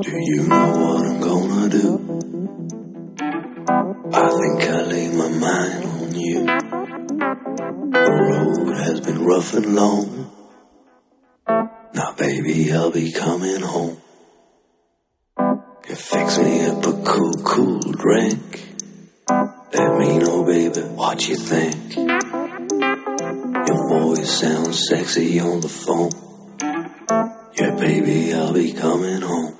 Do you know what I'm gonna do? I think I lay my mind on you. The road has been rough and long. Now, baby, I'll be coming home. You fix me up a cool, cool drink. Let me know, baby, what you think. Your voice sounds sexy on the phone. Yeah, baby, I'll be coming home.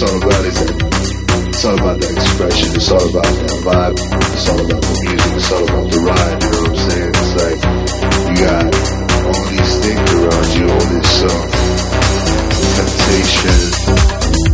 it's all about is it's all about the expression, it's all about the vibe, it's all about the music, it's all about the ride, you know what I'm saying? It's like you got all these things around you, all this stuff, temptation.